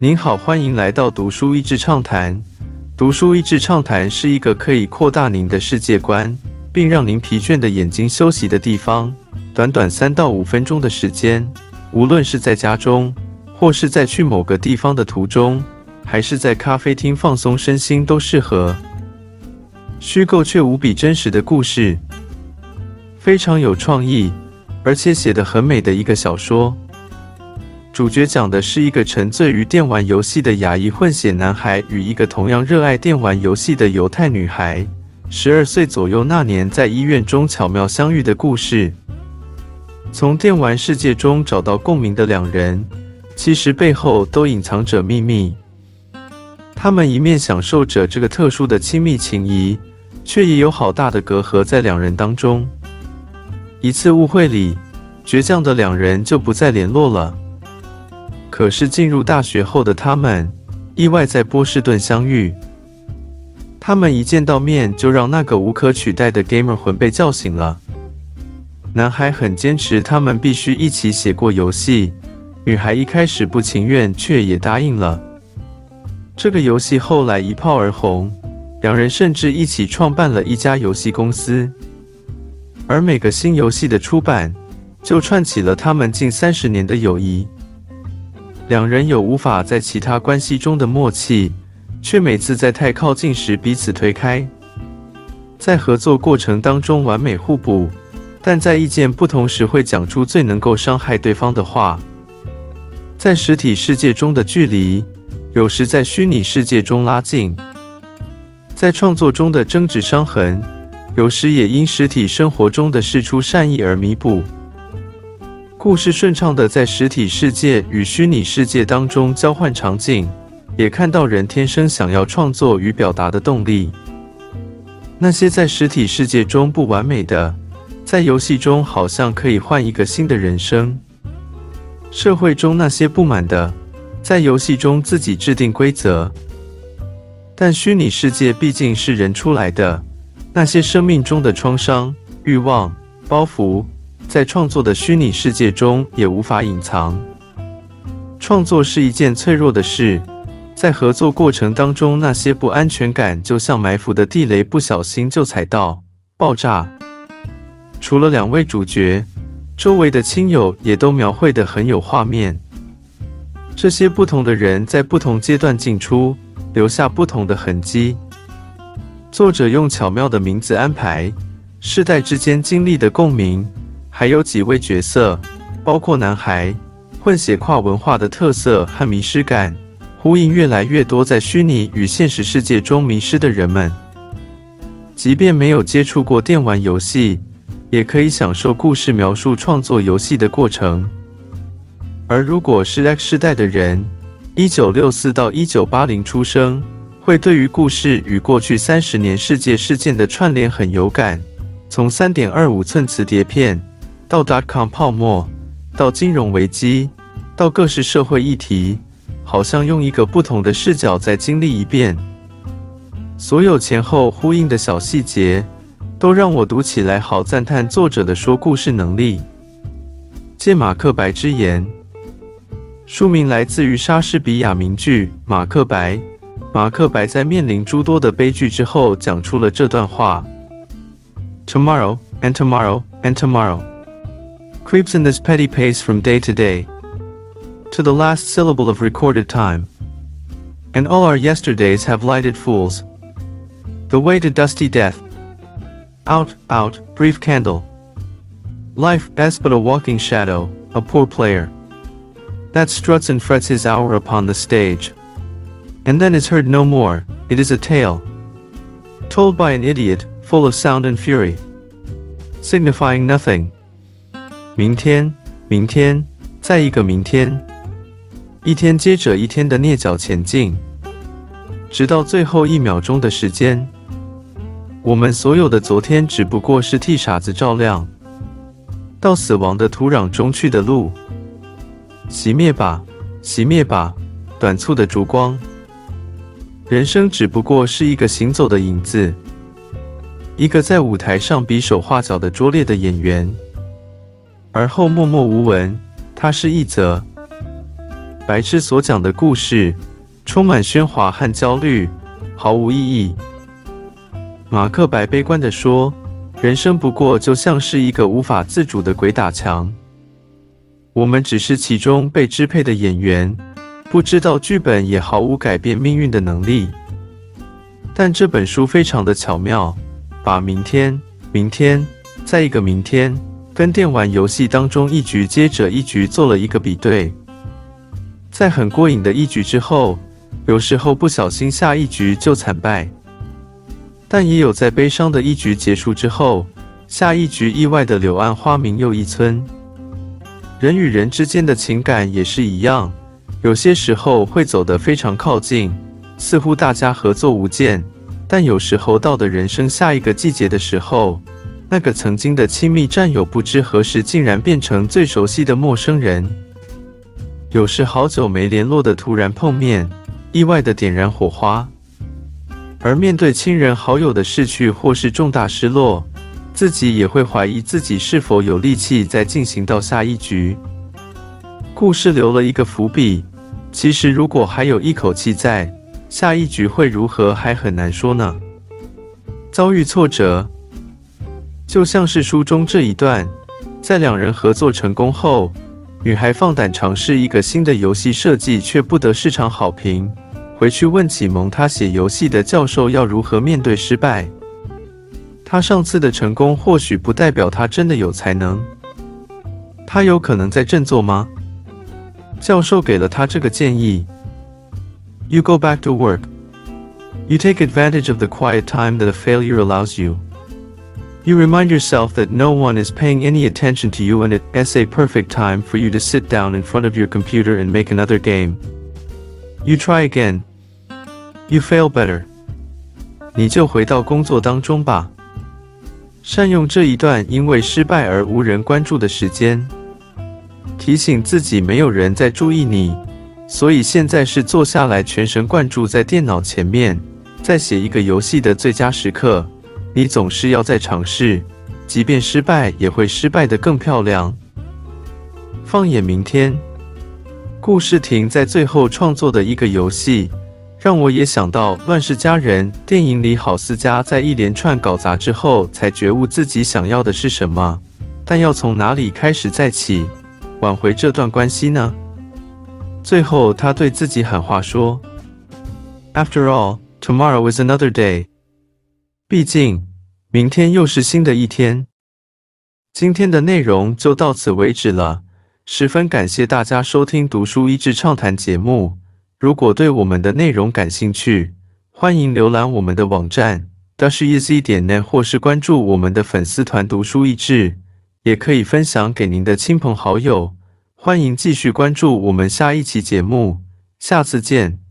您好，欢迎来到读书益智畅谈。读书益智畅谈是一个可以扩大您的世界观，并让您疲倦的眼睛休息的地方。短短三到五分钟的时间，无论是在家中，或是在去某个地方的途中，还是在咖啡厅放松身心，都适合。虚构却无比真实的故事，非常有创意，而且写得很美的一个小说。主角讲的是一个沉醉于电玩游戏的亚裔混血男孩与一个同样热爱电玩游戏的犹太女孩，十二岁左右那年在医院中巧妙相遇的故事。从电玩世界中找到共鸣的两人，其实背后都隐藏着秘密。他们一面享受着这个特殊的亲密情谊，却也有好大的隔阂在两人当中。一次误会里，倔强的两人就不再联络了。可是进入大学后的他们，意外在波士顿相遇。他们一见到面，就让那个无可取代的 gamer 魂被叫醒了。男孩很坚持，他们必须一起写过游戏。女孩一开始不情愿，却也答应了。这个游戏后来一炮而红，两人甚至一起创办了一家游戏公司。而每个新游戏的出版，就串起了他们近三十年的友谊。两人有无法在其他关系中的默契，却每次在太靠近时彼此推开，在合作过程当中完美互补，但在意见不同时会讲出最能够伤害对方的话。在实体世界中的距离，有时在虚拟世界中拉近；在创作中的争执伤痕，有时也因实体生活中的事出善意而弥补。故事顺畅的在实体世界与虚拟世界当中交换场景，也看到人天生想要创作与表达的动力。那些在实体世界中不完美的，在游戏中好像可以换一个新的人生。社会中那些不满的，在游戏中自己制定规则。但虚拟世界毕竟是人出来的，那些生命中的创伤、欲望、包袱。在创作的虚拟世界中也无法隐藏。创作是一件脆弱的事，在合作过程当中，那些不安全感就像埋伏的地雷，不小心就踩到，爆炸。除了两位主角，周围的亲友也都描绘得很有画面。这些不同的人在不同阶段进出，留下不同的痕迹。作者用巧妙的名字安排，世代之间经历的共鸣。还有几位角色，包括男孩，混血跨文化的特色和迷失感，呼应越来越多在虚拟与现实世界中迷失的人们。即便没有接触过电玩游戏，也可以享受故事描述创作游戏的过程。而如果是 X 世代的人，一九六四到一九八零出生，会对于故事与过去三十年世界事件的串联很有感。从三点二五寸磁碟片。到 dotcom 泡沫，到金融危机，到各式社会议题，好像用一个不同的视角再经历一遍。所有前后呼应的小细节，都让我读起来好赞叹作者的说故事能力。借马克白之言，书名来自于莎士比亚名剧《马克白》。马克白在面临诸多的悲剧之后，讲出了这段话：Tomorrow and tomorrow and tomorrow。Creeps in this petty pace from day to day, to the last syllable of recorded time. And all our yesterdays have lighted fools. The way to dusty death. Out, out, brief candle. Life is but a walking shadow, a poor player. That struts and frets his hour upon the stage. And then is heard no more, it is a tale. Told by an idiot, full of sound and fury. Signifying nothing, 明天，明天，再一个明天，一天接着一天的蹑脚前进，直到最后一秒钟的时间。我们所有的昨天只不过是替傻子照亮到死亡的土壤中去的路。熄灭吧，熄灭吧，短促的烛光。人生只不过是一个行走的影子，一个在舞台上比手画脚的拙劣的演员。而后默默无闻，他是一则白痴所讲的故事，充满喧哗和焦虑，毫无意义。马克白悲观地说：“人生不过就像是一个无法自主的鬼打墙，我们只是其中被支配的演员，不知道剧本，也毫无改变命运的能力。”但这本书非常的巧妙，把明天、明天、再一个明天，跟电玩游戏当中一局接着一局做了一个比对。在很过瘾的一局之后，有时候不小心下一局就惨败，但也有在悲伤的一局结束之后，下一局意外的柳暗花明又一村。人与人之间的情感也是一样，有些时候会走得非常靠近，似乎大家合作无间，但有时候到的人生下一个季节的时候，那个曾经的亲密战友，不知何时竟然变成最熟悉的陌生人。有时好久没联络的突然碰面，意外的点燃火花；而面对亲人好友的逝去或是重大失落，自己也会怀疑自己是否有力气再进行到下一局。故事留了一个伏笔，其实如果还有一口气在，下一局会如何还很难说呢。遭遇挫折，就像是书中这一段，在两人合作成功后。女孩放胆尝试一个新的游戏设计，却不得市场好评。回去问启蒙她写游戏的教授要如何面对失败。她上次的成功或许不代表她真的有才能。她有可能在振作吗？教授给了她这个建议：You go back to work. You take advantage of the quiet time that a failure allows you. You remind yourself that no one is paying any attention to you and it's a perfect time for you to sit down in front of your computer and make another game. You try again. You fail better. 你就回到工作当中吧。善用这一段因为失败而无人关注的时间，提醒自己没有人在注意你，所以现在是坐下来全神贯注在电脑前面，在写一个游戏的最佳时刻。你总是要再尝试，即便失败，也会失败的更漂亮。放眼明天，故事停在最后创作的一个游戏，让我也想到《乱世佳人》电影里郝思嘉在一连串搞砸之后，才觉悟自己想要的是什么，但要从哪里开始再起，挽回这段关系呢？最后，他对自己喊话说：“After all, tomorrow is another day。”毕竟。明天又是新的一天。今天的内容就到此为止了，十分感谢大家收听《读书益智畅谈》节目。如果对我们的内容感兴趣，欢迎浏览我们的网站 dasheasy 点 net，或是关注我们的粉丝团“读书益智”，也可以分享给您的亲朋好友。欢迎继续关注我们下一期节目，下次见。